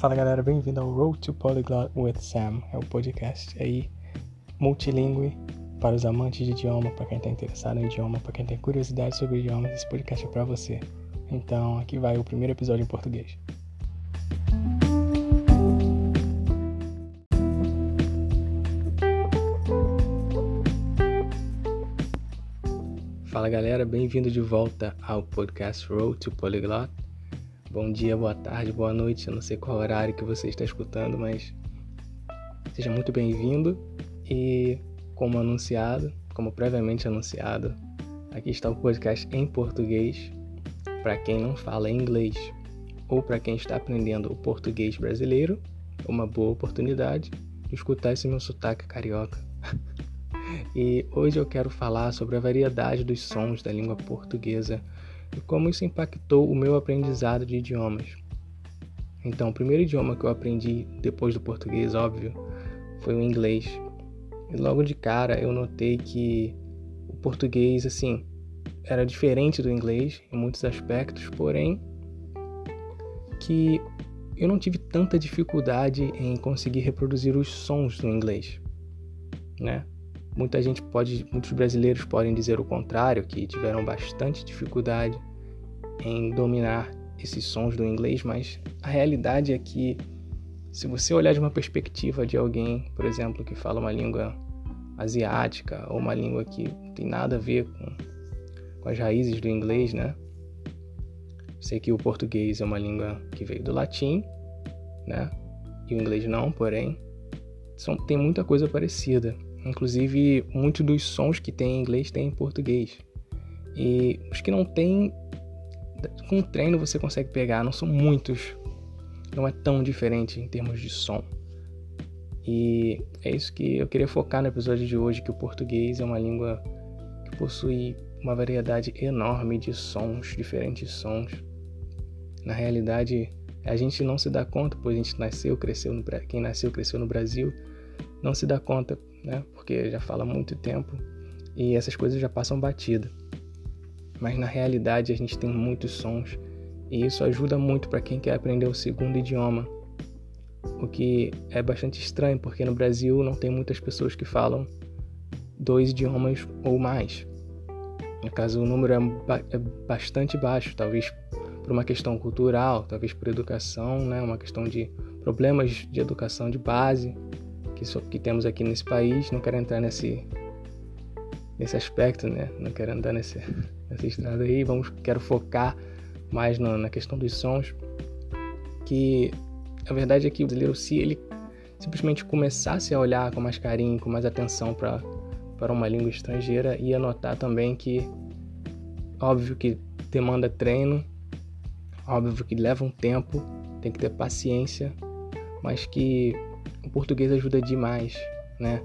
Fala galera, bem-vindo ao Road to Polyglot with Sam. É o podcast aí multilingüe para os amantes de idioma, para quem está interessado em idioma, para quem tem curiosidade sobre idiomas. Esse podcast é para você. Então, aqui vai o primeiro episódio em português. Fala galera, bem-vindo de volta ao podcast Road to Polyglot. Bom dia, boa tarde, boa noite. Eu não sei qual horário que você está escutando, mas seja muito bem-vindo. E como anunciado, como previamente anunciado, aqui está o podcast em português para quem não fala inglês ou para quem está aprendendo o português brasileiro. Uma boa oportunidade de escutar esse meu sotaque carioca. e hoje eu quero falar sobre a variedade dos sons da língua portuguesa e como isso impactou o meu aprendizado de idiomas. Então, o primeiro idioma que eu aprendi depois do português, óbvio, foi o inglês. E logo de cara eu notei que o português, assim, era diferente do inglês em muitos aspectos, porém que eu não tive tanta dificuldade em conseguir reproduzir os sons do inglês, né? Muita gente pode, muitos brasileiros podem dizer o contrário, que tiveram bastante dificuldade em dominar esses sons do inglês, mas a realidade é que se você olhar de uma perspectiva de alguém, por exemplo, que fala uma língua asiática ou uma língua que não tem nada a ver com, com as raízes do inglês, né? Sei que o português é uma língua que veio do latim, né? E o inglês não, porém, são, tem muita coisa parecida. Inclusive, muitos dos sons que tem em inglês tem em português. E os que não tem, com treino você consegue pegar, não são muitos. Não é tão diferente em termos de som. E é isso que eu queria focar no episódio de hoje, que o português é uma língua que possui uma variedade enorme de sons, diferentes sons. Na realidade, a gente não se dá conta, pois a gente nasceu, cresceu no quem nasceu, cresceu no Brasil, não se dá conta né? Porque já fala muito tempo e essas coisas já passam batida. Mas na realidade a gente tem muitos sons e isso ajuda muito para quem quer aprender o segundo idioma. O que é bastante estranho, porque no Brasil não tem muitas pessoas que falam dois idiomas ou mais. No caso, o número é, é bastante baixo, talvez por uma questão cultural, talvez por educação, né? uma questão de problemas de educação de base, que, que temos aqui nesse país. Não quero entrar nesse, nesse aspecto, né? Não quero andar nesse, nessa estrada aí. Vamos, quero focar mais na, na questão dos sons. Que a verdade é que o brasileiro, se ele simplesmente começasse a olhar com mais carinho, com mais atenção para para uma língua estrangeira, ia notar também que, óbvio que demanda treino, óbvio que leva um tempo, tem que ter paciência, mas que o português ajuda demais, né?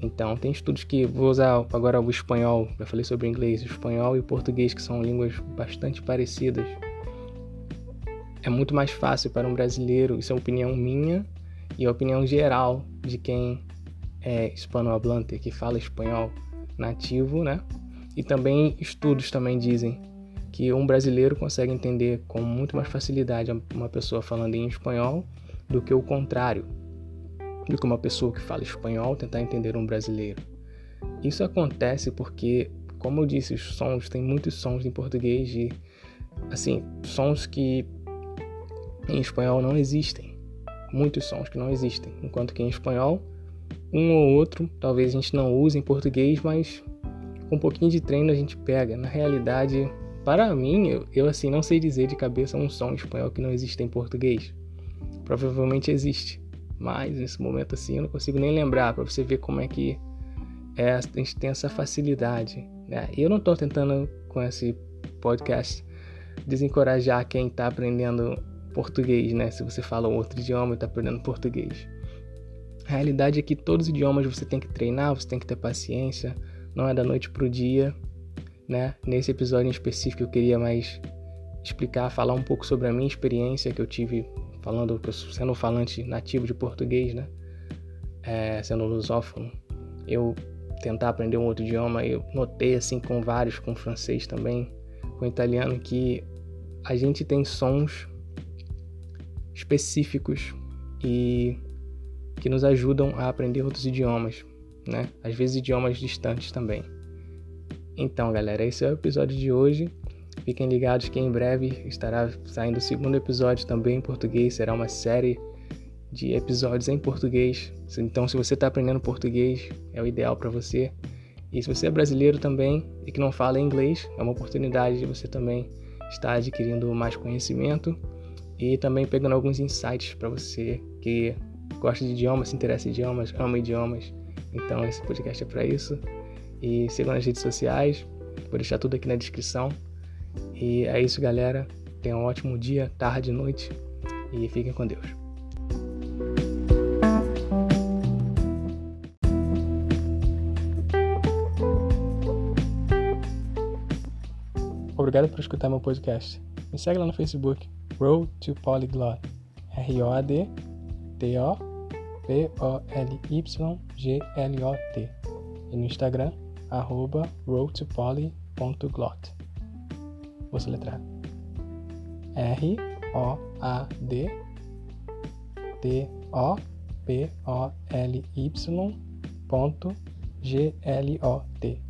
Então, tem estudos que vou usar agora o espanhol, já falei sobre o inglês, o espanhol e o português, que são línguas bastante parecidas. É muito mais fácil para um brasileiro, isso é opinião minha e a opinião geral de quem é hispanohablante, que fala espanhol nativo, né? E também estudos também dizem que um brasileiro consegue entender com muito mais facilidade uma pessoa falando em espanhol do que o contrário do que uma pessoa que fala espanhol tentar entender um brasileiro. Isso acontece porque, como eu disse, os sons, tem muitos sons em português de, assim, sons que em espanhol não existem. Muitos sons que não existem. Enquanto que em espanhol, um ou outro, talvez a gente não use em português, mas com um pouquinho de treino a gente pega. Na realidade, para mim, eu, eu assim não sei dizer de cabeça um som em espanhol que não existe em português. Provavelmente existe mas nesse momento assim eu não consigo nem lembrar para você ver como é que é, a gente tem essa facilidade. Né? Eu não estou tentando com esse podcast desencorajar quem está aprendendo português, né? Se você fala outro idioma e está aprendendo português. A realidade é que todos os idiomas você tem que treinar, você tem que ter paciência, não é da noite para o dia, né? Nesse episódio em específico eu queria mais explicar, falar um pouco sobre a minha experiência que eu tive falando sendo falante nativo de português, né? É, sendo lusófono, eu tentar aprender um outro idioma, eu notei assim com vários, com francês também, com italiano, que a gente tem sons específicos e que nos ajudam a aprender outros idiomas, né? Às vezes idiomas distantes também. Então, galera, esse é o episódio de hoje. Fiquem ligados que em breve estará saindo o segundo episódio também em português. Será uma série de episódios em português. Então, se você está aprendendo português, é o ideal para você. E se você é brasileiro também e que não fala inglês, é uma oportunidade de você também estar adquirindo mais conhecimento e também pegando alguns insights para você que gosta de idiomas, se interessa em idiomas, ama idiomas. Então, esse podcast é para isso. E sigam nas redes sociais, vou deixar tudo aqui na descrição. E é isso, galera. Tenham um ótimo dia, tarde, noite e fiquem com Deus. Obrigado por escutar meu podcast. Me segue lá no Facebook, Road to Polyglot. R-O-A-D-T-O-P-O-L-Y-G-L-O-T. E no Instagram, arroba roadtopoly.glot. Vou soletrar. R-O-A-D-T-O-P-O-L-Y.glot.